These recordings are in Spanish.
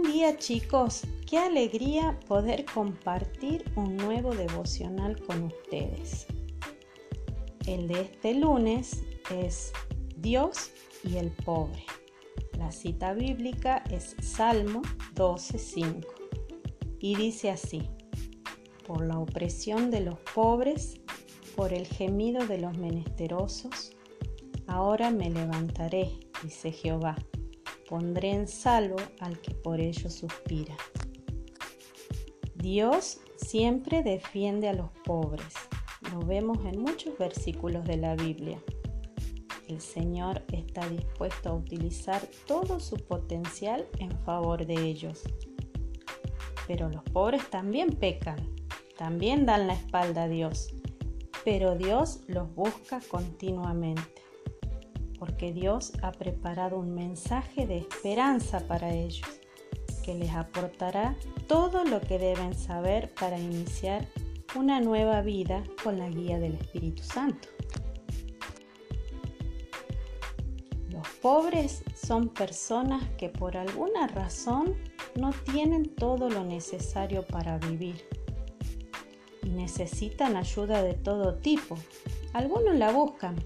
día chicos, qué alegría poder compartir un nuevo devocional con ustedes. El de este lunes es Dios y el pobre. La cita bíblica es Salmo 12.5 y dice así, por la opresión de los pobres, por el gemido de los menesterosos, ahora me levantaré, dice Jehová pondré en salvo al que por ello suspira. Dios siempre defiende a los pobres. Lo vemos en muchos versículos de la Biblia. El Señor está dispuesto a utilizar todo su potencial en favor de ellos. Pero los pobres también pecan, también dan la espalda a Dios, pero Dios los busca continuamente porque Dios ha preparado un mensaje de esperanza para ellos, que les aportará todo lo que deben saber para iniciar una nueva vida con la guía del Espíritu Santo. Los pobres son personas que por alguna razón no tienen todo lo necesario para vivir y necesitan ayuda de todo tipo. Algunos la buscan,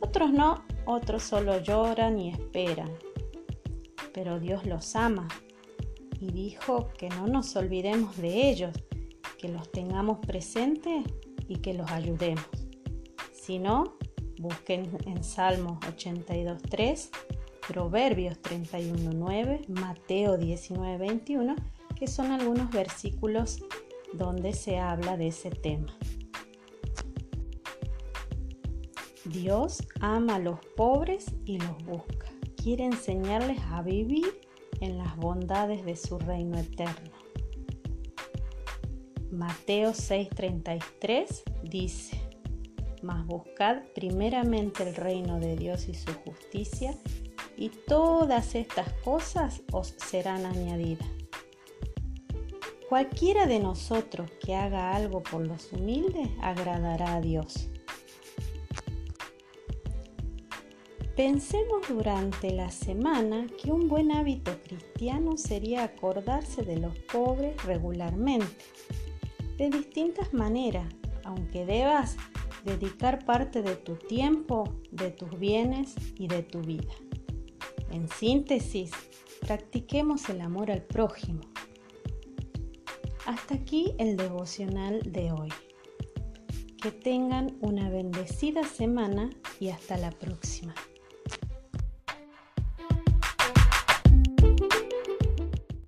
otros no otros solo lloran y esperan. Pero Dios los ama y dijo que no nos olvidemos de ellos, que los tengamos presentes y que los ayudemos. Si no, busquen en Salmos 82.3, Proverbios 31.9, Mateo 19.21, que son algunos versículos donde se habla de ese tema. Dios ama a los pobres y los busca. Quiere enseñarles a vivir en las bondades de su reino eterno. Mateo 6:33 dice, mas buscad primeramente el reino de Dios y su justicia, y todas estas cosas os serán añadidas. Cualquiera de nosotros que haga algo por los humildes agradará a Dios. Pensemos durante la semana que un buen hábito cristiano sería acordarse de los pobres regularmente, de distintas maneras, aunque debas dedicar parte de tu tiempo, de tus bienes y de tu vida. En síntesis, practiquemos el amor al prójimo. Hasta aquí el devocional de hoy. Que tengan una bendecida semana y hasta la próxima.